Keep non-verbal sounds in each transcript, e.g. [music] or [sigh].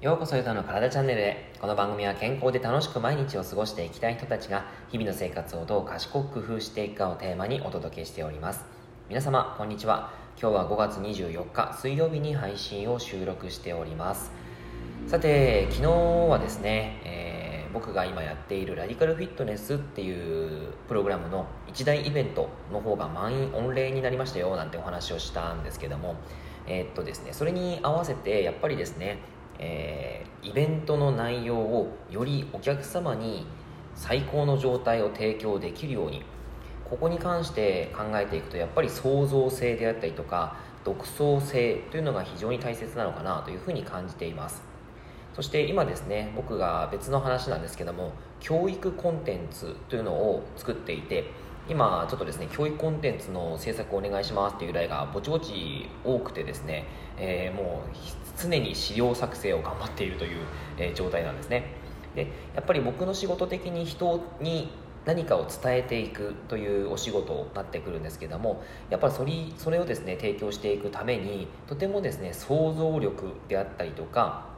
ようこそゆたの体チャンネルへ。この番組は健康で楽しく毎日を過ごしていきたい人たちが日々の生活をどう賢く工夫していくかをテーマにお届けしております。皆様こんにちは。今日は5月24日水曜日に配信を収録しております。さて昨日はですね、えー、僕が今やっているラディカルフィットネスっていうプログラムの一大イベントの方が満員御礼になりましたよなんてお話をしたんですけどもえー、っとですねそれに合わせてやっぱりですねえー、イベントの内容をよりお客様に最高の状態を提供できるようにここに関して考えていくとやっぱり創造性であったりとか独創性というのが非常に大切なのかなというふうに感じています。そして今ですね僕が別の話なんですけども教育コンテンツというのを作っていて今ちょっとですね教育コンテンツの制作をお願いしますっていう依頼がぼちぼち多くてですね、えー、もう常に資料作成を頑張っているという、え、状態なんですね。でやっぱり僕の仕事的に人に何かを伝えていくというお仕事になってくるんですけどもやっぱりそれそれをですね提供していくためにとてもですね想像力であったりとか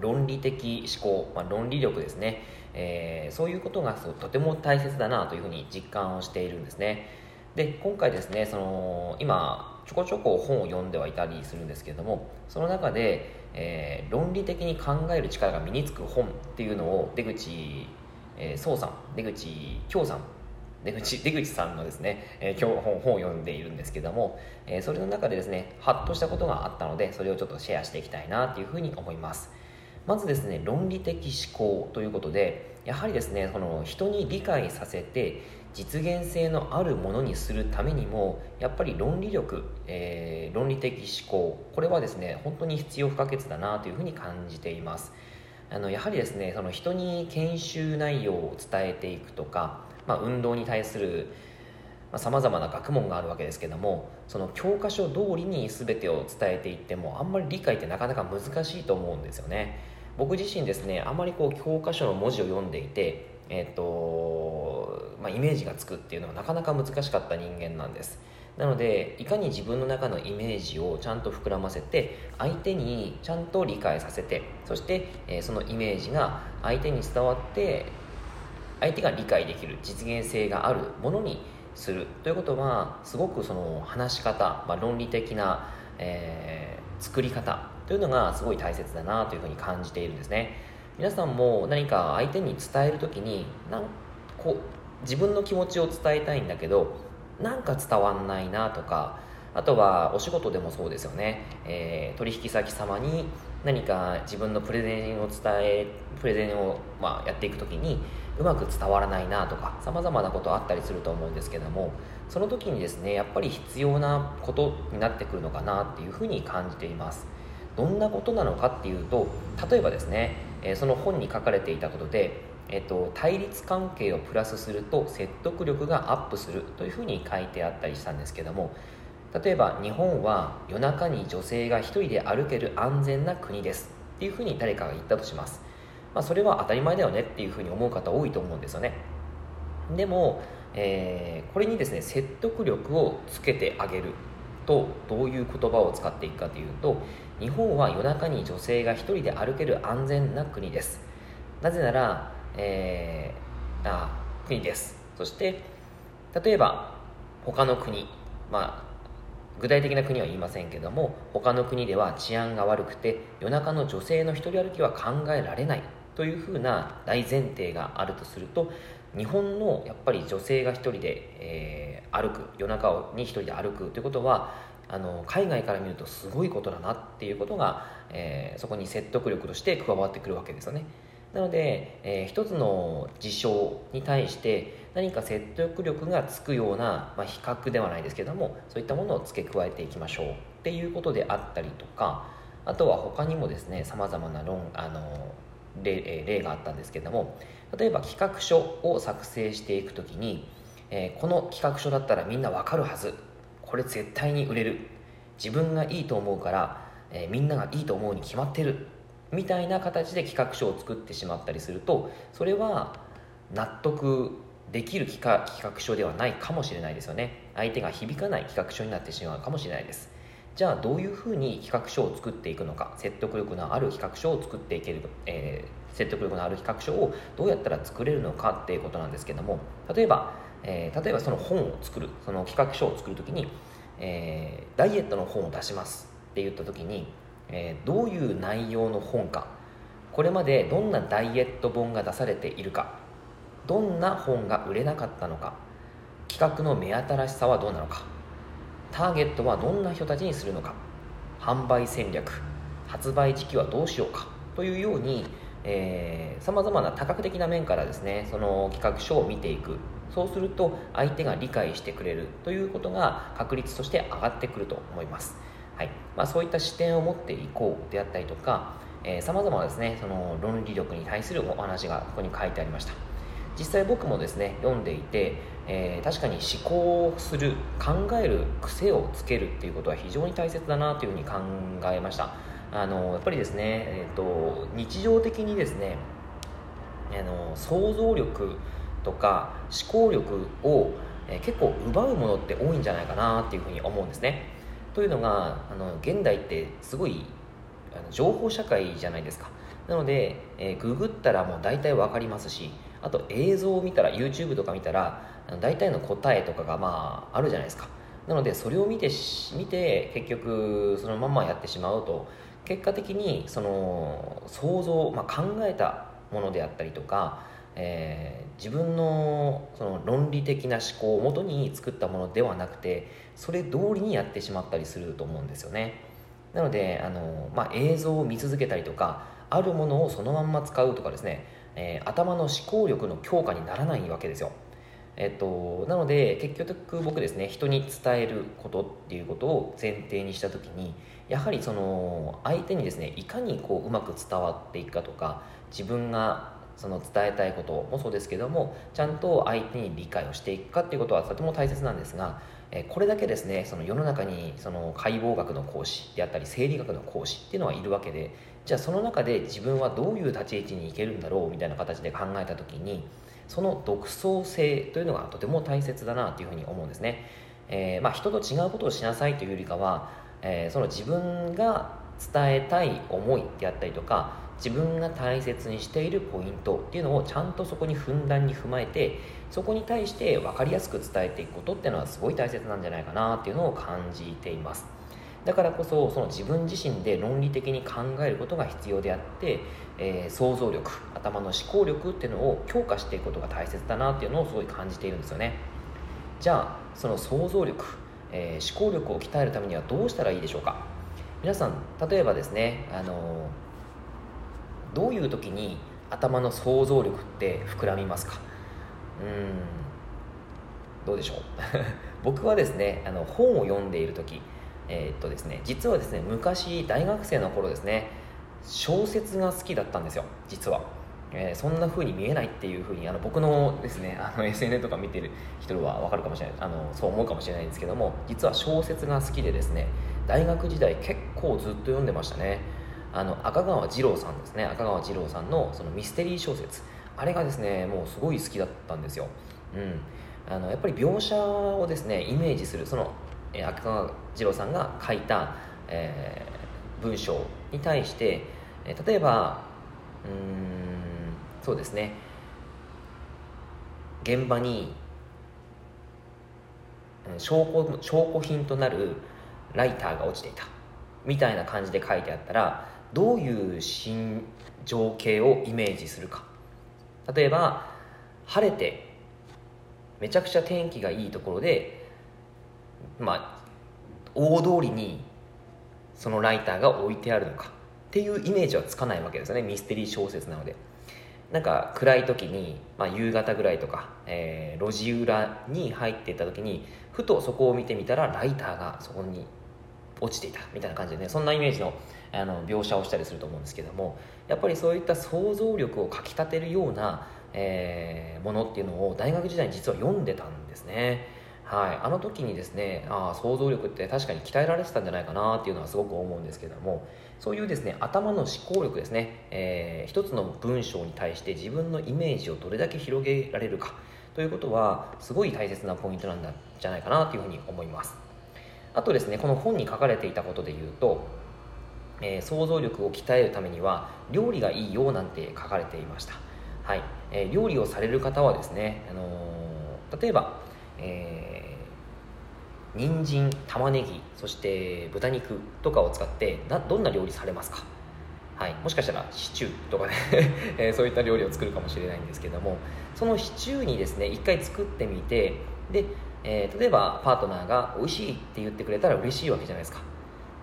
論理的思考、まあ、論理力ですねえー、そういうことがとても大切だなというふうに実感をしているんですね。で今回ですねその今ちょこちょこ本を読んではいたりするんですけれどもその中で、えー、論理的に考える力が身につく本っていうのを出口、えー、宋さん出口京さん出口出口さんのですね、えー、今日本本を読んでいるんですけども、えー、それの中でですねハッとしたことがあったのでそれをちょっとシェアしていきたいなというふうに思います。まずですね論理的思考ということでやはりですねその人に理解させて実現性のあるものにするためにもやっぱり論理力、えー、論理的思考これはですね本当に必要不可欠だなというふうに感じています。あのやはりですねその人に研修内容を伝えていくとか、まあ、運動に対するさまざ、まな学問があるわけですけどもその教科書通りに全てを伝えていってもあんまり理解ってなかなか難しいと思うんですよね。僕自身ですねあまりこう教科書の文字を読んでいて、えーとまあ、イメージがつくっていうのはなかなか難しかった人間なんです。なのでいかに自分の中のイメージをちゃんと膨らませて相手にちゃんと理解させてそして、えー、そのイメージが相手に伝わって相手が理解できる実現性があるものにする。ということはすごくその話し方、まあ、論理的な、えー、作り方というのがすごい大切だなというふうに感じているんですね。皆さんも何か相手に伝える時になんこう自分の気持ちを伝えたいんだけどなんか伝わんないなとかあとはお仕事でもそうですよね、えー、取引先様に何か自分のプレゼンを伝えプレゼンを、まあ、やっていく時にうまく伝わらないなとかさまざまなことあったりすると思うんですけどもその時にですねやっぱり必要なことになってくるのかなっていうふうに感じています。どんなことなのかっていうと例えばですね、えその本に書かれていたことでえっと、対立関係をプラスすると説得力がアップするというふうに書いてあったりしたんですけども例えば日本は夜中に女性が1人で歩ける安全な国ですっていうふうに誰かが言ったとします、まあ、それは当たり前だよねっていうふうに思う方多いと思うんですよね。でも、えー、これにですね説得力をつけてあげるとどういう言葉を使っていくかというと日本は夜中に女性が1人で歩ける安全な国です。なぜなら、えー、あ国です。そして例えば他の国まあ具体的な国は言いませんけども他の国では治安が悪くて夜中の女性の一人歩きは考えられない。というふうな大前提があるとすると日本のやっぱり女性が一人で、えー、歩く夜中に一人で歩くということはあの海外から見るとすごいことだなっていうことが、えー、そこに説得力として加わってくるわけですよね。なので、えー、一つの事象に対して何か説得力がつくような、まあ、比較ではないですけどもそういったものを付け加えていきましょうっていうことであったりとかあとは他にもですねさまざまな論あの例例があったんですけども例えば企画書を作成していく時に、えー、この企画書だったらみんなわかるはず。これ絶対に売れる。自分がいいと思うから、えー、みんながいいと思うに決まってる。みたいな形で企画書を作ってしまったりするとそれは納得できる企画書ではないかもしれないですよね。相手が響かない企画書になってしまうかもしれないです。じゃあどういうふうに企画書を作っていくのか説得力のある企画書を作っていける、えー、説得力のある企画書をどうやったら作れるのかっていうことなんですけども例えば、えー、例えばその本を作るその企画書を作るときに、えー、ダイエットの本を出しますって言ったときに、え、どういう内容の本かこれまでどんなダイエット本が出されているかどんな本が売れなかったのか企画の目新しさはどうなのかターゲットはどんな人たちにするのか？販売戦略発売時期はどうしようか？というようにさまざまな多角的な面からですねその企画書を見ていく。そうすると相手が理解してくれる。ということが確率として上がってくると思います、はい。まあ、そういった視点を持っていこうであったりとかさまざまですねその論理力に対するお話がここに書いてありました。実際僕もですね読んでいて、えー、確かに思考する考える癖をつけるっていうことは非常に大切だなというふうに考えました。あのやっぱりですね、えーと、日常的にですねあの想像力とか思考力を、えー、結構奪うものって多いんじゃないかなっていうふうに思うんですね。というのがあの現代ってすごいあの情報社会じゃないですか。なので、えー、ググったらもう大体分かりますしあと映像を見たら YouTube とか見たら大体の答えとかがまああるじゃないですか。なのでそれを見て見て結局そのままやってしまうと結果的にその想像、まあ、考えたものであったりとか、えー、自分のその論理的な思考をもとに作ったものではなくてそれ通りにやってしまったりすると思うんですよね。なのであの、まあ、映像を見続けたりとかあるものをそのまんま使うとかですねえー、頭の思考力の強化にならないわけですよ。えっと、なので結局僕ですね人に伝えることっていうことを前提にした時にやはりその相手にですねいかにこううまく伝わっていくかとか自分がその伝えたいこともそうですけどもちゃんと相手に理解をしていくかっていうことはとても大切なんですがえこれだけですねその世の中にその解剖学の講師であったり生理学の講師っていうのはいるわけでじゃあその中で自分はどういう立ち位置に行けるんだろうみたいな形で考えた時にその独創性というのがとても大切だなというふうに思うんですね、えー、まあ、人と違うことをしなさいというよりかは、えー、その自分が伝えたい思いであったりとか自分が大切にしているポイントっていうのをちゃんとそこにふんだんに踏まえてそこに対して分かりやすく伝えていくことっていうのはすごい大切なんじゃないかなっていうのを感じています。だからこそその自分自身で論理的に考えることが必要であって、えー、想像力頭の思考力っていうのを強化していくことが大切だなっていうのをすごい感じているんですよね。じゃあその想像力、えー、思考力を鍛えるためにはどうしたらいいでしょうか？皆さん例えばですねあのーどういう時に頭の想像力って膨らみますか？うんどうでしょう？[laughs] 僕はですねあの本を読んでいる時えー、っとですね実はですね昔大学生の頃ですね小説が好きだったんですよ実は、えー、そんな風に見えないっていう風にあの僕のですねあの [laughs] SNS とか見てる人は分かるかもしれないあのそう思うかもしれないんですけども実は小説が好きでですね大学時代結構ずっと読んでましたね。あの赤川次郎さんですね赤川次郎さんのそのミステリー小説。あれがですねもうすごい好きだったんですよ、うん、あのやっぱり描写をですねイメージするその、え赤川次郎さんが書いた、えー、文章に対して、えー、例えばうんそうですね。現場に証拠証拠品となるライターが落ちていた。みたいな感じで書いてあったらどういう新情景をイメージするか。例えば晴れてめちゃくちゃ天気がいいところでまあ大通りにそのライターが置いてあるのかっていうイメージはつかないわけですよね。ミステリー小説なので。なんか暗い時に、まあ、夕方ぐらいとか、えー、路地裏に入っていった時にふとそこを見てみたらライターがそこに落ちていたみたいな感じでね。そんなイメージのあの描写をしたりすると思うんですけども。やっぱりそういった想像力をかきたてるような、えー、ものっていうのを大学時代に実は読んでたんですね。はい、あの時にですねあ想像力って確かに鍛えられてたんじゃないかなっていうのはすごく思うんですけどもそういうですね頭の思考力ですね、えー、一つの文章に対して自分のイメージをどれだけ広げられるかということはすごい大切なポイントなんじゃないかなというふうに思います。あとですねこの本に書かれていたことで言うと、えー、想像力を鍛えるためには料理がいいよなんて書かれていました、はい。えー、料理をされる方はですね、あのー、例えば、えー、人参玉ねぎそして豚肉とかを使ってなどんな料理されますか？はい、もしかしたらシチューとかね。[laughs] えそういった料理を作るかもしれないんですけども。そのシチューにですね一回作ってみてで、えー、例えばパートナーが美味しいって言ってくれたら嬉しいわけじゃないですか。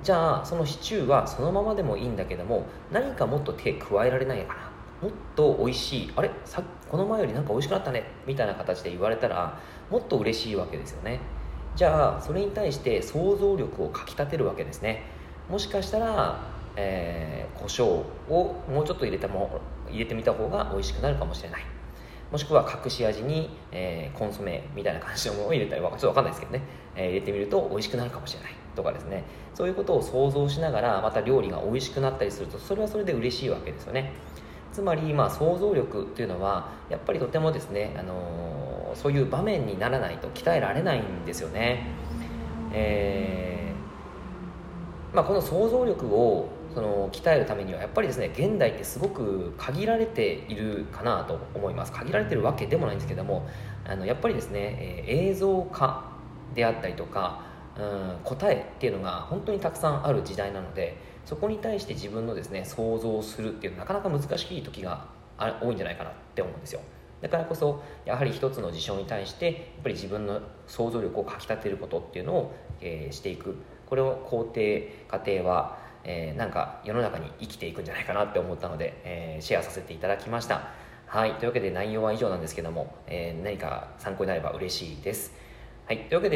じゃあそのシチューはそのままでもいいんだけども何かもっと手加えられないかな。もっと美味しい。あれ？さこの前よりなんか美味しくなったね。みたいな形で言われたらもっと嬉しいわけですよね。じゃあそれに対して想像力をかきたてるわけですね。もしかしたらえー、胡椒をもうちょっと入れたも入れてみた方が美味しくなるかもしれない。もしくは隠し味に、えー、コンソメみたいな感じのものを入れたりちょっと分かんないですけどね、えー、入れてみると美味しくなるかもしれない。とかですね。そういうことを想像しながらまた料理が美味しくなったりするとそれはそれで嬉しいわけですよね。つまり、まあ、想像力というのはやっぱりとてもですね、あのそういう場面にならないと鍛えられないんですよね、えーまあ、この想像力をその鍛えるためにはやっぱりですね現代ってすごく限られているかなと思います。限られてるわけでもないんですけどもあのやっぱりですね、えー、映像化であったりとか、うん、答えっていうのが本当にたくさんある時代なのでそこに対して自分のですね想像するっていうのはなかなか難しい時が多いんじゃないかなって思うんですよ。だからこそやはり一つの事象に対してやっぱり自分の想像力をかきたてることっていうのを、えー、していく。これを肯定過程はえー、なんか世の中に生きていくんじゃないかなって思ったので、えー、シェアさせていただきました。はい。というわけで内容は以上なんですけども、えー、何か参考になれば嬉しいです。はい。というわけで